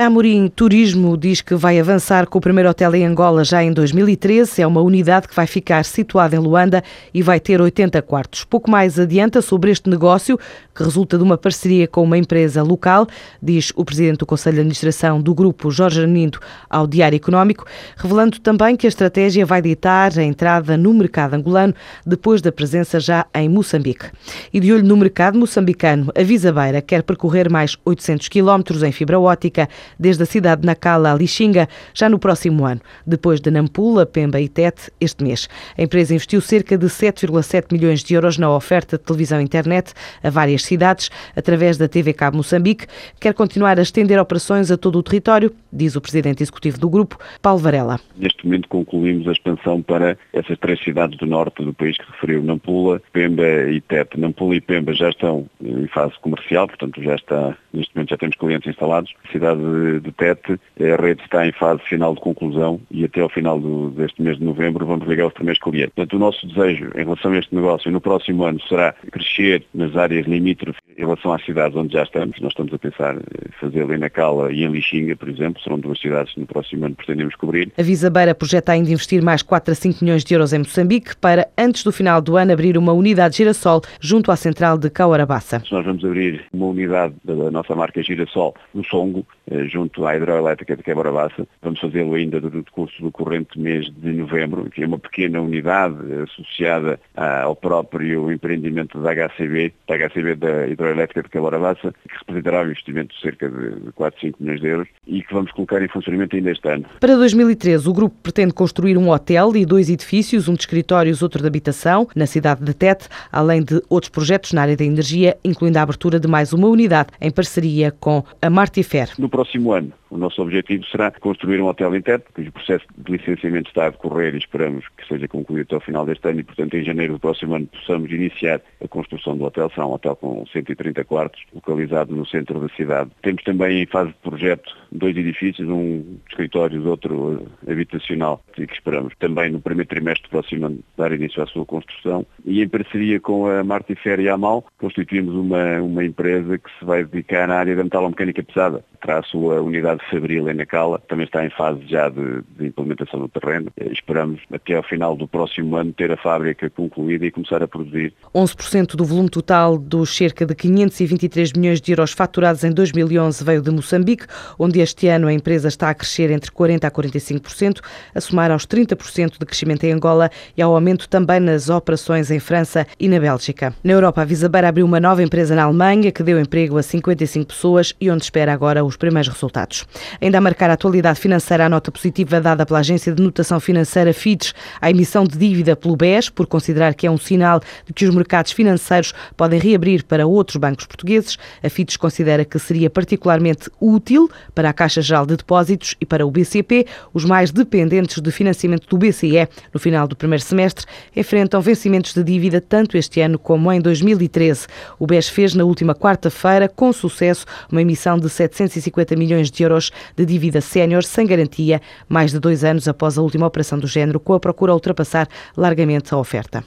A Amorim Turismo diz que vai avançar com o primeiro hotel em Angola já em 2013. É uma unidade que vai ficar situada em Luanda e vai ter 80 quartos. Pouco mais adianta sobre este negócio, que resulta de uma parceria com uma empresa local, diz o presidente do Conselho de Administração do grupo, Jorge Armindo, ao Diário Económico, revelando também que a estratégia vai ditar a entrada no mercado angolano depois da presença já em Moçambique. E de olho no mercado moçambicano, a Visabeira quer percorrer mais 800 quilómetros em fibra ótica desde a cidade de Nacala a Lixinga, já no próximo ano, depois de Nampula, Pemba e Tete, este mês. A empresa investiu cerca de 7,7 milhões de euros na oferta de televisão e internet a várias cidades, através da TV Cabo Moçambique. Quer continuar a estender operações a todo o território, diz o presidente executivo do grupo, Paulo Varela. Neste momento concluímos a expansão para essas três cidades do norte do país que referiu, Nampula, Pemba e Tete. Nampula e Pemba já estão em fase comercial, portanto já está, neste momento já temos clientes instalados. A cidade de Tete, a rede está em fase final de conclusão e até ao final do, deste mês de novembro vamos ligar os primeiros clientes. Portanto, o nosso desejo em relação a este negócio no próximo ano será crescer nas áreas limítrofes em relação às cidades onde já estamos. Nós estamos a pensar fazer ali na Cala e em Lixinga, por exemplo, serão duas cidades que no próximo ano pretendemos cobrir. A Visa Beira projeta ainda investir mais 4 a 5 milhões de euros em Moçambique para, antes do final do ano, abrir uma unidade Girassol junto à central de Cauarabaça. Nós vamos abrir uma unidade da nossa marca Girassol no Songo, eh, junto à hidroelétrica de Quebra-Baça. Vamos fazê-lo ainda no decurso do corrente mês de novembro, que é uma pequena unidade associada ao próprio empreendimento da HCB, da HCB da hidroelétrica de Quebra-Baça, que representará um investimento de cerca de 4, 5 milhões de euros e que vamos colocar em funcionamento ainda este ano. Para 2013, o grupo pretende construir um hotel e dois edifícios, um de escritórios, outro de habitação, na cidade de Tete, além de outros projetos na área da energia, incluindo a abertura de mais uma unidade em parceria com a Martifer. No próximo ano, o nosso objetivo será construir um hotel em Tete, cujo processo de licenciamento está a decorrer e esperamos que seja concluído até ao final deste ano e, portanto, em janeiro do próximo ano possamos iniciar a construção do hotel. Será um hotel com 130 quartos, localizado no centro da cidade. Temos também em fase de projeto dois edifícios, um de escritórios, outro habitacional, e que esperamos também no primeiro trimestre próximo ano dar início à sua construção. E em parceria com a Martifer e a Amal, constituímos uma, uma empresa que se vai dedicar à área da metalomecânica pesada. Terá a sua unidade Fabril em Nacala, também está em fase já de, de, implementação do terreno. Eh, esperamos até ao final do próximo ano ter a fábrica concluída e começar a produzir. 11% do volume total dos cerca de 523 milhões de euros faturados em 2011 veio de Moçambique, onde este ano a empresa está a crescer entre 40% a 45%, a somar aos 30% de crescimento em Angola e ao aumento também nas operações em França e na Bélgica. Na Europa, a Visabeira abriu uma nova empresa na Alemanha que deu emprego a 55 pessoas e onde espera agora os primeiros resultados. Ainda a marcar a atualidade financeira, a nota positiva dada pela Agência de Notação Financeira FIDES à emissão de dívida pelo BES, por considerar que é um sinal de que os mercados financeiros podem reabrir para outros bancos portugueses. A FIDES considera que seria particularmente útil a Caixa Geral de Depósitos e para o BCP, os mais dependentes de financiamento do BCE no final do primeiro semestre, enfrentam vencimentos de dívida tanto este ano como em 2013. O BES fez na última quarta-feira, com sucesso, uma emissão de 750 milhões de euros de dívida sénior sem garantia, mais de dois anos após a última operação do género, com a procura ultrapassar largamente a oferta.